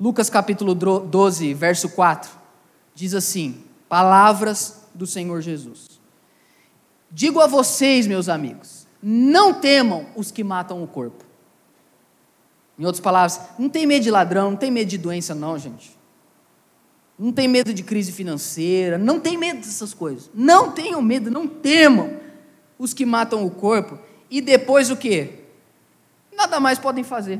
Lucas capítulo 12, verso 4. Diz assim: Palavras do Senhor Jesus. Digo a vocês, meus amigos, não temam os que matam o corpo. Em outras palavras, não tem medo de ladrão, não tem medo de doença, não, gente. Não tem medo de crise financeira, não tem medo dessas coisas. Não tenham medo, não temam os que matam o corpo. E depois o que? Nada mais podem fazer.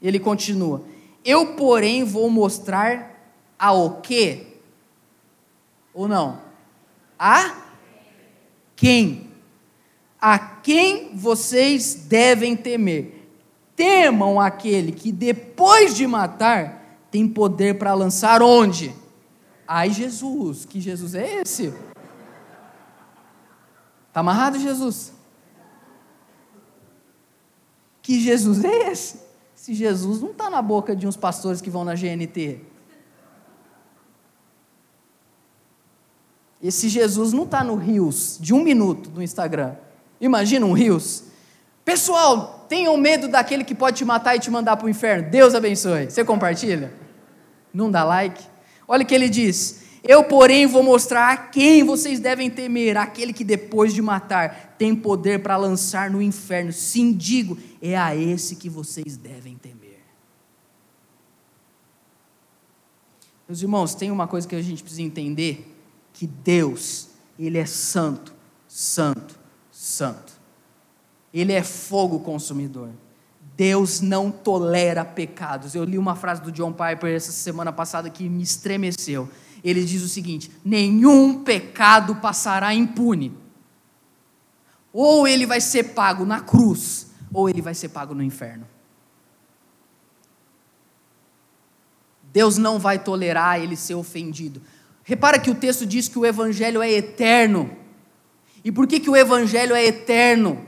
Ele continua: Eu, porém, vou mostrar a o quê? Ou não? A quem? A quem vocês devem temer? Temam aquele que depois de matar tem poder para lançar onde? Ai, Jesus, que Jesus é esse? Está amarrado, Jesus? Que Jesus é esse? Se Jesus não está na boca de uns pastores que vão na GNT. Esse Jesus não está no Rios de um minuto no Instagram. Imagina um Rios. Pessoal, tenham medo daquele que pode te matar e te mandar para o inferno. Deus abençoe. Você compartilha? Não dá like? Olha o que ele diz. Eu, porém, vou mostrar a quem vocês devem temer, aquele que depois de matar tem poder para lançar no inferno. Sim, digo, é a esse que vocês devem temer. Meus irmãos, tem uma coisa que a gente precisa entender que Deus, Ele é santo, santo, santo. Ele é fogo consumidor. Deus não tolera pecados. Eu li uma frase do John Piper essa semana passada que me estremeceu. Ele diz o seguinte: nenhum pecado passará impune. Ou ele vai ser pago na cruz, ou ele vai ser pago no inferno. Deus não vai tolerar ele ser ofendido. Repara que o texto diz que o evangelho é eterno. E por que, que o evangelho é eterno?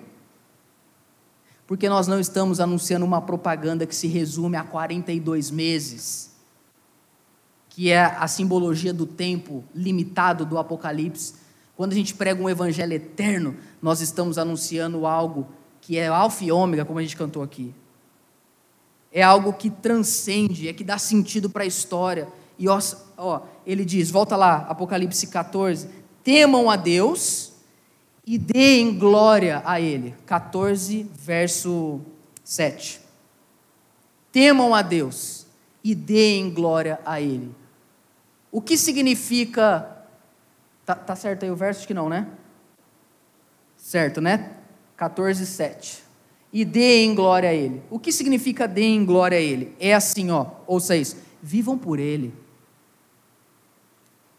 Porque nós não estamos anunciando uma propaganda que se resume a 42 meses, que é a simbologia do tempo limitado do Apocalipse. Quando a gente prega um evangelho eterno, nós estamos anunciando algo que é alfa e ômega, como a gente cantou aqui. É algo que transcende, é que dá sentido para a história e ó, ó, ele diz, volta lá, Apocalipse 14: temam a Deus e deem glória a Ele. 14, verso 7. temam a Deus e deem glória a Ele. O que significa. Tá, tá certo aí o verso? Acho que não, né? Certo, né? 14, 7. E deem glória a Ele. O que significa deem glória a Ele? É assim, ó, ouça isso. Vivam por Ele.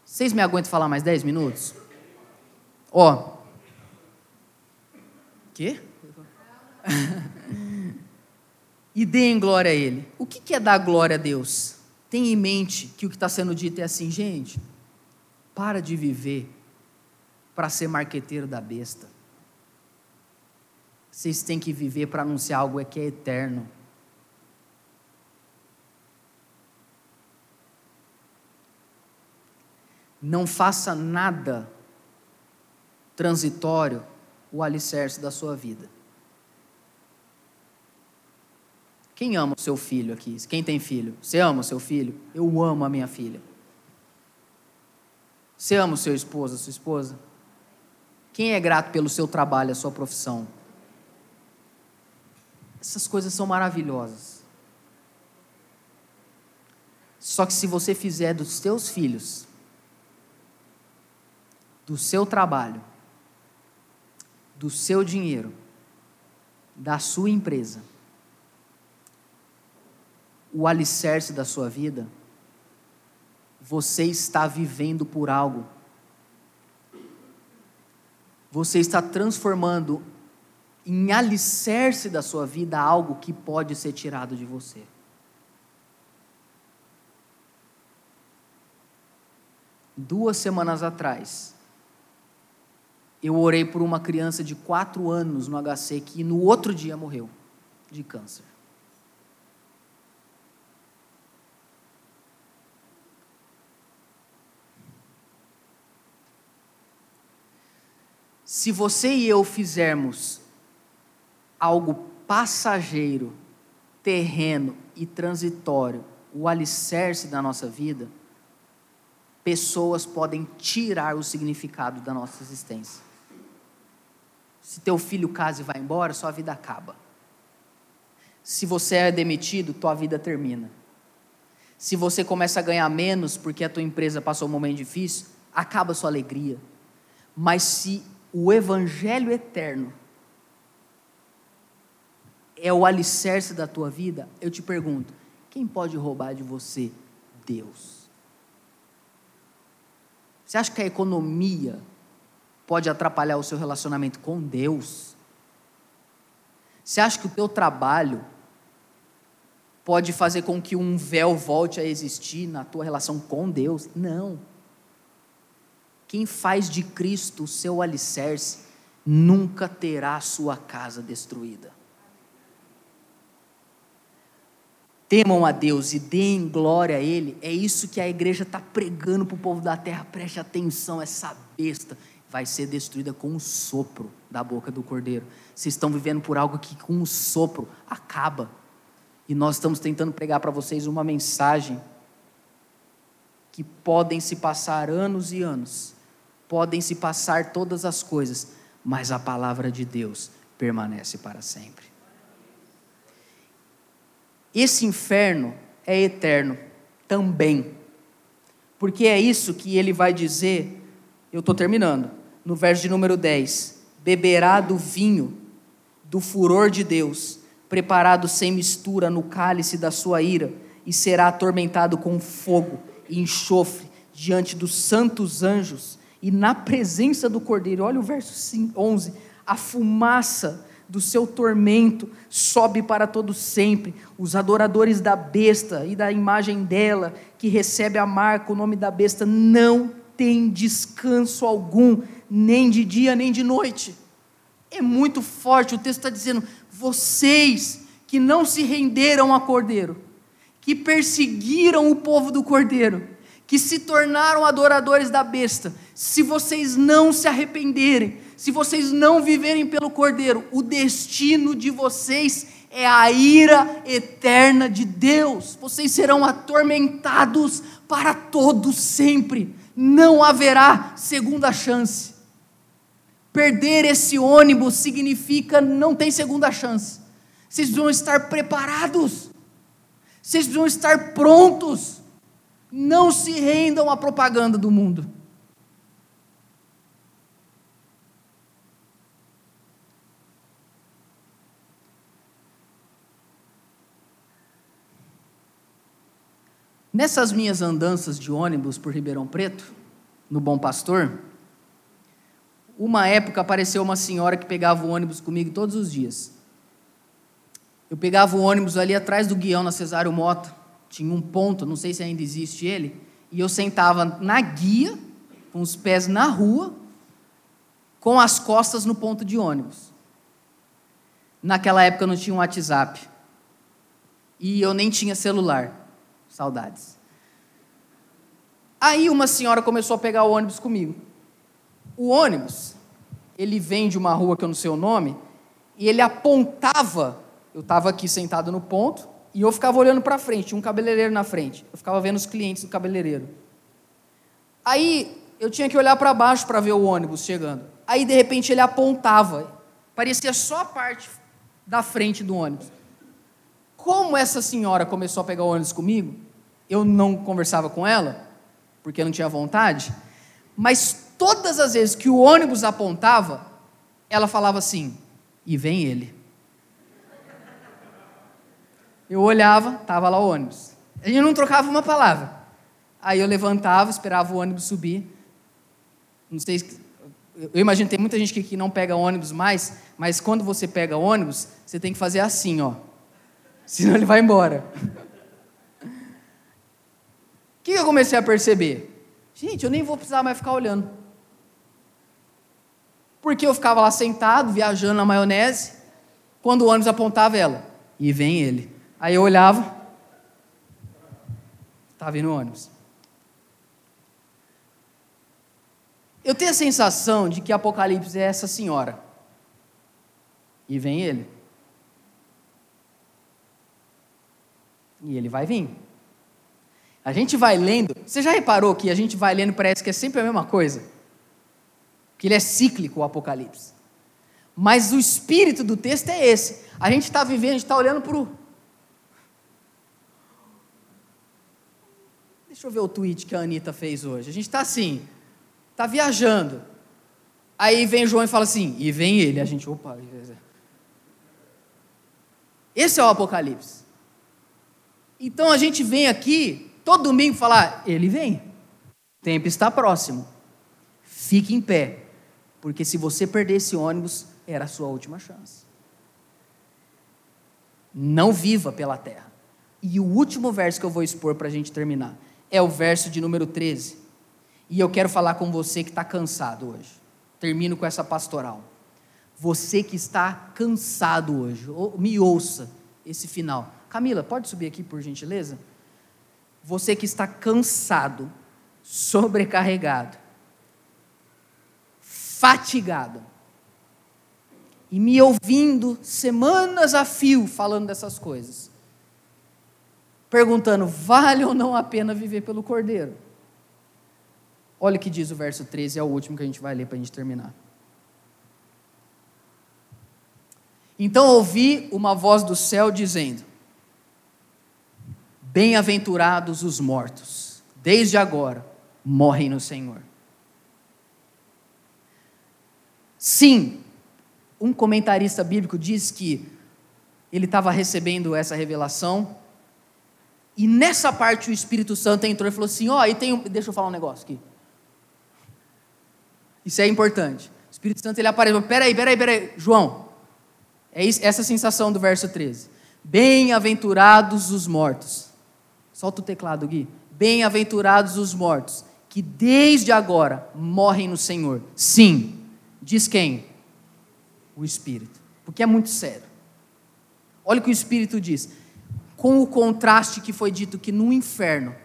Vocês me aguentam falar mais 10 minutos? Ó. Quê? e deem glória a Ele. O que é dar glória a Deus? Tenha em mente que o que está sendo dito é assim, gente, para de viver para ser marqueteiro da besta. Vocês têm que viver para anunciar algo que é eterno. Não faça nada transitório o alicerce da sua vida. Quem ama o seu filho aqui? Quem tem filho? Você ama o seu filho? Eu amo a minha filha. Você ama o seu esposo, a sua esposa? Quem é grato pelo seu trabalho, a sua profissão? Essas coisas são maravilhosas. Só que se você fizer dos seus filhos, do seu trabalho, do seu dinheiro, da sua empresa, o alicerce da sua vida, você está vivendo por algo. Você está transformando em alicerce da sua vida algo que pode ser tirado de você. Duas semanas atrás, eu orei por uma criança de quatro anos no HC que no outro dia morreu de câncer. Se você e eu fizermos algo passageiro, terreno e transitório, o alicerce da nossa vida, pessoas podem tirar o significado da nossa existência. Se teu filho casa e vai embora, sua vida acaba. Se você é demitido, tua vida termina. Se você começa a ganhar menos porque a tua empresa passou um momento difícil, acaba a sua alegria. Mas se o Evangelho eterno é o alicerce da tua vida, eu te pergunto: quem pode roubar de você? Deus. Você acha que a economia pode atrapalhar o seu relacionamento com Deus? Você acha que o teu trabalho pode fazer com que um véu volte a existir na tua relação com Deus? Não. Quem faz de Cristo o seu alicerce nunca terá sua casa destruída. Temam a Deus e deem glória a Ele, é isso que a igreja está pregando para o povo da terra. Preste atenção, essa besta vai ser destruída com um sopro da boca do cordeiro. Vocês estão vivendo por algo que com um sopro acaba. E nós estamos tentando pregar para vocês uma mensagem que podem se passar anos e anos, podem se passar todas as coisas, mas a palavra de Deus permanece para sempre. Esse inferno é eterno também, porque é isso que ele vai dizer, eu estou terminando, no verso de número 10: beberá do vinho do furor de Deus, preparado sem mistura no cálice da sua ira, e será atormentado com fogo e enxofre diante dos santos anjos e na presença do Cordeiro. Olha o verso 11: a fumaça do seu tormento sobe para todo sempre. Os adoradores da besta e da imagem dela, que recebe a marca, o nome da besta, não tem descanso algum, nem de dia nem de noite. É muito forte, o texto está dizendo: vocês que não se renderam a Cordeiro, que perseguiram o povo do Cordeiro, que se tornaram adoradores da besta, se vocês não se arrependerem, se vocês não viverem pelo Cordeiro, o destino de vocês é a ira eterna de Deus. Vocês serão atormentados para todo sempre. Não haverá segunda chance. Perder esse ônibus significa não tem segunda chance. Vocês vão estar preparados. Vocês precisam estar prontos. Não se rendam à propaganda do mundo. Nessas minhas andanças de ônibus por Ribeirão Preto, no Bom Pastor, uma época apareceu uma senhora que pegava o ônibus comigo todos os dias. Eu pegava o ônibus ali atrás do guião na Cesário Mota, tinha um ponto, não sei se ainda existe ele, e eu sentava na guia, com os pés na rua, com as costas no ponto de ônibus. Naquela época não tinha um WhatsApp. E eu nem tinha celular. Saudades. Aí uma senhora começou a pegar o ônibus comigo. O ônibus, ele vem de uma rua que eu não sei o nome, e ele apontava. Eu estava aqui sentado no ponto, e eu ficava olhando para frente, um cabeleireiro na frente. Eu ficava vendo os clientes do cabeleireiro. Aí eu tinha que olhar para baixo para ver o ônibus chegando. Aí de repente ele apontava, parecia só a parte da frente do ônibus. Como essa senhora começou a pegar o ônibus comigo, eu não conversava com ela, porque eu não tinha vontade, mas todas as vezes que o ônibus apontava, ela falava assim: e vem ele. Eu olhava, estava lá o ônibus. A gente não trocava uma palavra. Aí eu levantava, esperava o ônibus subir. Não sei, eu imagino que tem muita gente que não pega ônibus mais, mas quando você pega ônibus, você tem que fazer assim, ó senão ele vai embora. O que eu comecei a perceber? Gente, eu nem vou precisar mais ficar olhando. Porque eu ficava lá sentado, viajando na maionese, quando o ônibus apontava ela. E vem ele. Aí eu olhava, estava vindo ônibus. Eu tenho a sensação de que Apocalipse é essa senhora. E vem ele. E ele vai vir. A gente vai lendo. Você já reparou que a gente vai lendo parece que é sempre a mesma coisa? Que ele é cíclico o Apocalipse. Mas o espírito do texto é esse. A gente está vivendo, a gente está olhando para o. Deixa eu ver o tweet que a Anitta fez hoje. A gente está assim, está viajando. Aí vem João e fala assim, e vem ele. A gente, opa. Esse é o Apocalipse. Então a gente vem aqui todo domingo falar: Ele vem, o tempo está próximo, fique em pé, porque se você perder esse ônibus, era a sua última chance. Não viva pela terra. E o último verso que eu vou expor para a gente terminar é o verso de número 13. E eu quero falar com você que está cansado hoje. Termino com essa pastoral. Você que está cansado hoje, me ouça esse final. Camila, pode subir aqui por gentileza? Você que está cansado, sobrecarregado, fatigado, e me ouvindo semanas a fio falando dessas coisas, perguntando: vale ou não a pena viver pelo Cordeiro? Olha o que diz o verso 13, é o último que a gente vai ler para a gente terminar. Então ouvi uma voz do céu dizendo: Bem-aventurados os mortos, desde agora morrem no Senhor. Sim, um comentarista bíblico diz que ele estava recebendo essa revelação, e nessa parte o Espírito Santo entrou e falou assim: Ó, oh, e tem um... deixa eu falar um negócio aqui. Isso é importante. O Espírito Santo ele apareceu, peraí, peraí, peraí, João, é essa sensação do verso 13. Bem-aventurados os mortos Solta o teclado, Gui. Bem-aventurados os mortos, que desde agora morrem no Senhor. Sim, diz quem? O Espírito. Porque é muito sério. Olha o que o Espírito diz. Com o contraste que foi dito que no inferno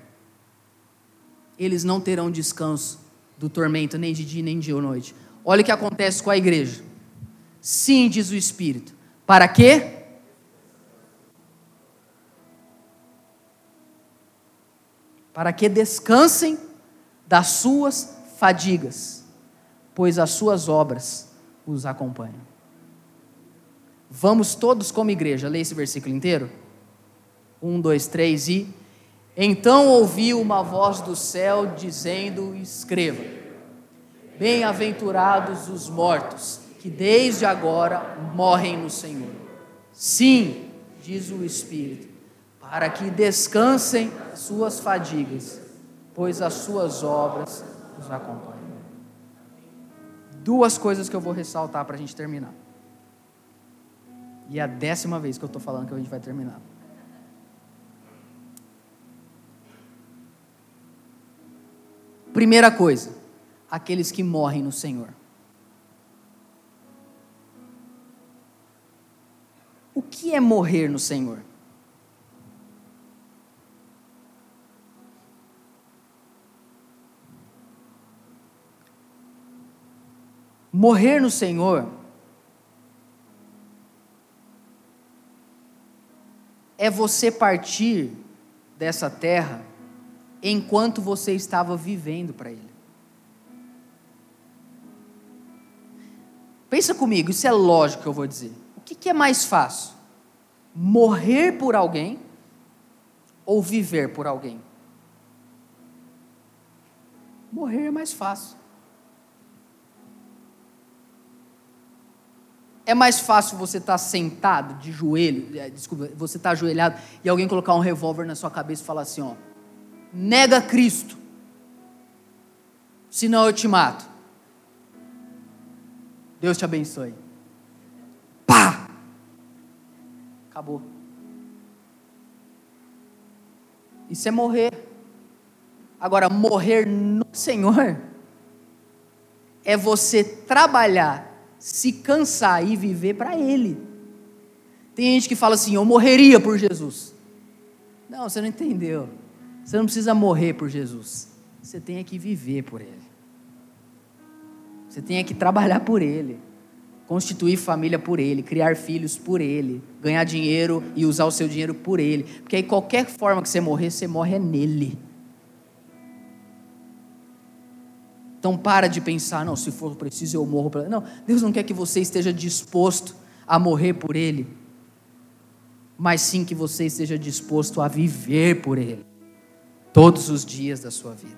eles não terão descanso do tormento, nem de dia nem de noite. Olha o que acontece com a igreja. Sim, diz o Espírito. Para quê? para que descansem das suas fadigas, pois as suas obras os acompanham. Vamos todos como igreja, ler esse versículo inteiro? Um, dois, três e. Então ouvi uma voz do céu dizendo: Escreva, bem-aventurados os mortos, que desde agora morrem no Senhor. Sim, diz o Espírito, para que descansem suas fadigas, pois as suas obras os acompanham. Duas coisas que eu vou ressaltar para a gente terminar. E é a décima vez que eu estou falando que a gente vai terminar. Primeira coisa, aqueles que morrem no Senhor. O que é morrer no Senhor? Morrer no Senhor é você partir dessa terra enquanto você estava vivendo para Ele. Pensa comigo, isso é lógico que eu vou dizer. O que, que é mais fácil? Morrer por alguém ou viver por alguém? Morrer é mais fácil. É mais fácil você estar tá sentado de joelho, desculpa, você estar tá ajoelhado e alguém colocar um revólver na sua cabeça e falar assim, ó, nega Cristo, senão eu te mato. Deus te abençoe. Pá! Acabou. Isso é morrer. Agora, morrer no Senhor é você trabalhar se cansar e viver para Ele. Tem gente que fala assim: eu morreria por Jesus. Não, você não entendeu. Você não precisa morrer por Jesus. Você tem que viver por Ele. Você tem que trabalhar por Ele. Constituir família por Ele, criar filhos por Ele, ganhar dinheiro e usar o seu dinheiro por Ele. Porque aí qualquer forma que você morrer, você morre é nele. Então para de pensar, não, se for preciso eu morro. Pra... Não, Deus não quer que você esteja disposto a morrer por Ele, mas sim que você esteja disposto a viver por Ele, todos os dias da sua vida.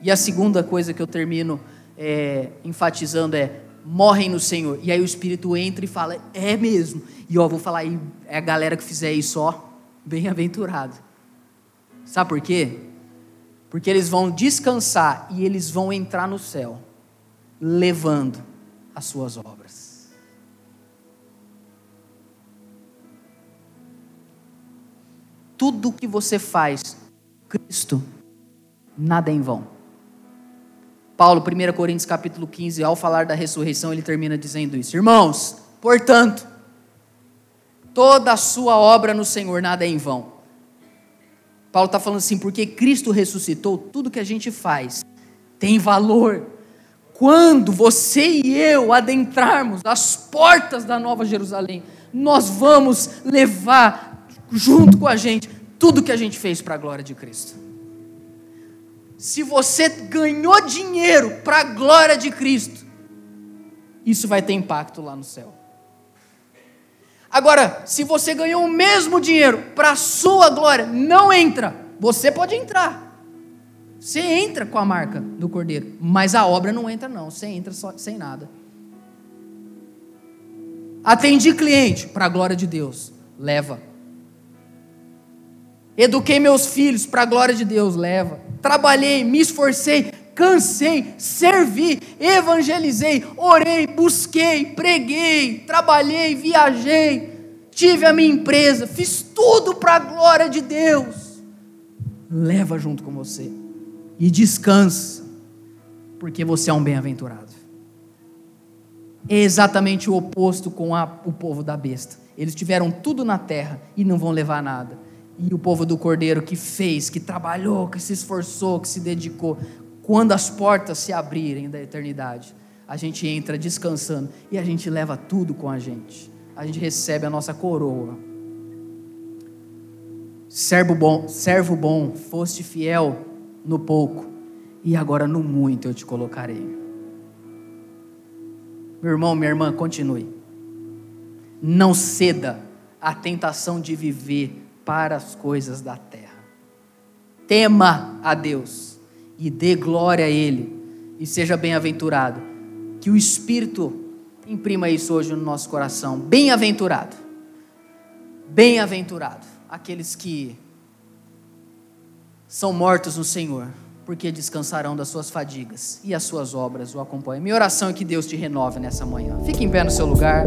E a segunda coisa que eu termino é, enfatizando é: morrem no Senhor. E aí o Espírito entra e fala: é mesmo. E ó, vou falar aí, é a galera que fizer isso, ó, bem-aventurado. Sabe por quê? porque eles vão descansar e eles vão entrar no céu, levando as suas obras. Tudo que você faz, Cristo, nada é em vão. Paulo, 1 Coríntios capítulo 15, ao falar da ressurreição, ele termina dizendo isso. Irmãos, portanto, toda a sua obra no Senhor nada é em vão. Paulo está falando assim, porque Cristo ressuscitou, tudo que a gente faz tem valor. Quando você e eu adentrarmos as portas da Nova Jerusalém, nós vamos levar junto com a gente tudo que a gente fez para a glória de Cristo. Se você ganhou dinheiro para a glória de Cristo, isso vai ter impacto lá no céu. Agora, se você ganhou o mesmo dinheiro para a sua glória, não entra. Você pode entrar. Você entra com a marca do cordeiro, mas a obra não entra não. Você entra só, sem nada. Atendi cliente para a glória de Deus, leva. Eduquei meus filhos para a glória de Deus, leva. Trabalhei, me esforcei, cansei, servi, evangelizei, orei, busquei, preguei, trabalhei, viajei, tive a minha empresa, fiz tudo para a glória de Deus. Leva junto com você e descansa, porque você é um bem-aventurado. É exatamente o oposto com a, o povo da besta. Eles tiveram tudo na terra e não vão levar nada. E o povo do cordeiro que fez, que trabalhou, que se esforçou, que se dedicou, quando as portas se abrirem da eternidade, a gente entra descansando e a gente leva tudo com a gente. A gente recebe a nossa coroa. Servo bom, servo bom, foste fiel no pouco, e agora no muito eu te colocarei. Meu irmão, minha irmã, continue. Não ceda à tentação de viver para as coisas da terra. Tema a Deus e dê glória a Ele e seja bem-aventurado. Que o Espírito imprima isso hoje no nosso coração. Bem-aventurado. Bem-aventurado aqueles que são mortos no Senhor, porque descansarão das suas fadigas e as suas obras o acompanham. Minha oração é que Deus te renove nessa manhã. Fique em pé no seu lugar.